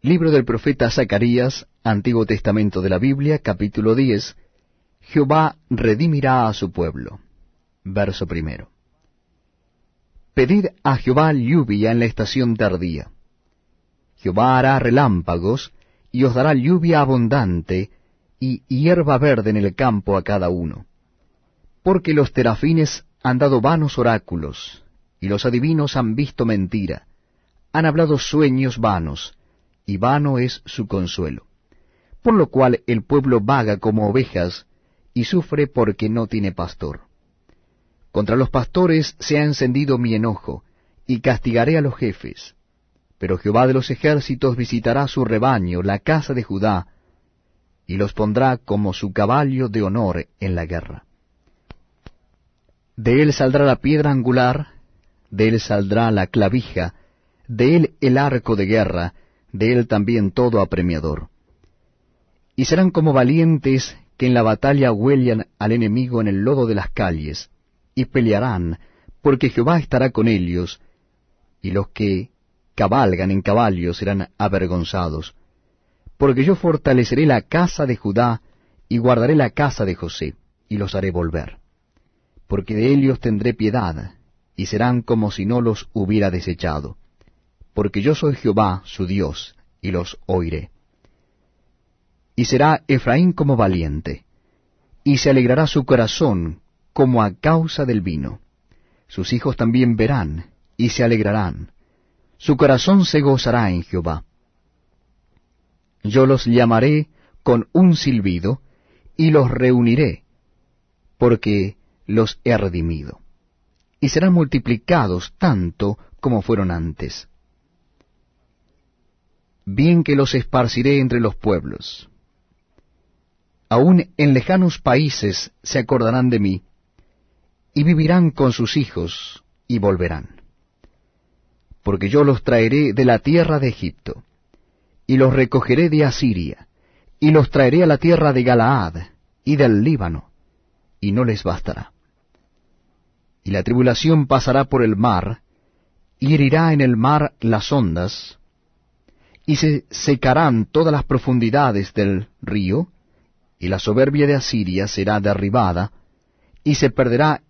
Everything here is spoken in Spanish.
Libro del profeta Zacarías, Antiguo Testamento de la Biblia, capítulo 10. Jehová redimirá a su pueblo. Verso primero. Pedid a Jehová lluvia en la estación tardía. Jehová hará relámpagos, y os dará lluvia abundante, y hierba verde en el campo a cada uno. Porque los terafines han dado vanos oráculos, y los adivinos han visto mentira, han hablado sueños vanos, y vano es su consuelo. Por lo cual el pueblo vaga como ovejas, y sufre porque no tiene pastor. Contra los pastores se ha encendido mi enojo, y castigaré a los jefes. Pero Jehová de los ejércitos visitará su rebaño, la casa de Judá, y los pondrá como su caballo de honor en la guerra. De él saldrá la piedra angular, de él saldrá la clavija, de él el arco de guerra, de él también todo apremiador. Y serán como valientes que en la batalla huellan al enemigo en el lodo de las calles, y pelearán, porque Jehová estará con ellos, y los que cabalgan en caballos serán avergonzados. Porque yo fortaleceré la casa de Judá, y guardaré la casa de José, y los haré volver. Porque de ellos tendré piedad, y serán como si no los hubiera desechado porque yo soy Jehová su Dios, y los oiré. Y será Efraín como valiente, y se alegrará su corazón como a causa del vino. Sus hijos también verán, y se alegrarán. Su corazón se gozará en Jehová. Yo los llamaré con un silbido, y los reuniré, porque los he redimido. Y serán multiplicados tanto como fueron antes bien que los esparciré entre los pueblos. Aún en lejanos países se acordarán de mí, y vivirán con sus hijos, y volverán. Porque yo los traeré de la tierra de Egipto, y los recogeré de Asiria, y los traeré a la tierra de Galaad, y del Líbano, y no les bastará. Y la tribulación pasará por el mar, y herirá en el mar las ondas, y se secarán todas las profundidades del río, y la soberbia de Asiria será derribada, y se perderá